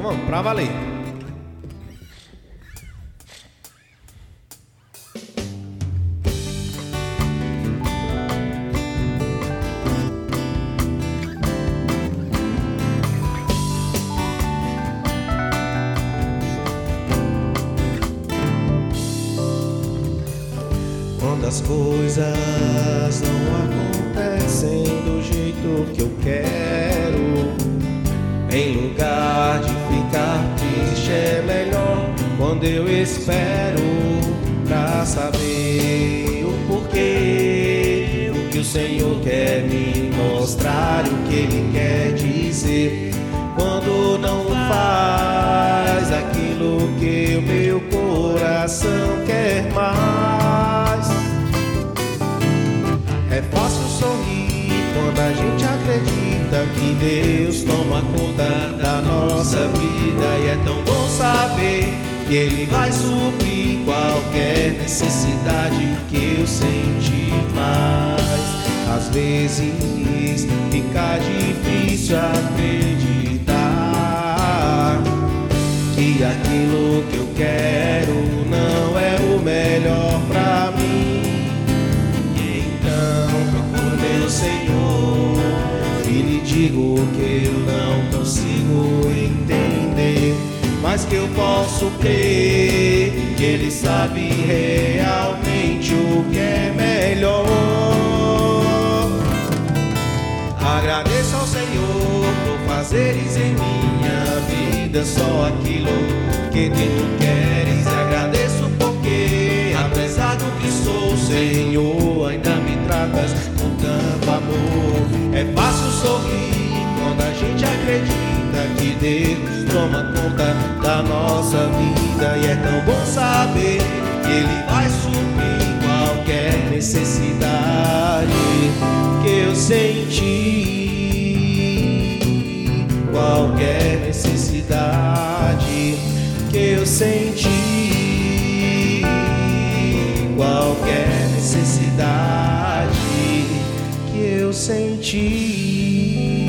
Então vamos, pra valer. Quando as coisas não acontecem do jeito que eu quero, em lugar de ficar triste, é melhor quando eu espero pra saber o porquê, o que o Senhor quer me mostrar, o que Ele quer dizer. Quando não faz aquilo que o meu coração quer mais. É fácil sorrir quando a gente acredita que Deus toma conta da nossa vida. E é tão bom saber que Ele vai suprir qualquer necessidade que eu senti mais. Às vezes fica difícil acreditar que aquilo que eu quero digo que eu não consigo entender, mas que eu posso crer que Ele sabe realmente o que é melhor. Agradeço ao Senhor por fazeres em minha vida só aquilo que tu queres. Agradeço porque, apesar do que sou, Senhor, ainda me tratas Deus toma conta da nossa vida. E é tão bom saber que Ele vai suprir qualquer necessidade que eu senti, qualquer necessidade que eu senti, qualquer necessidade que eu senti.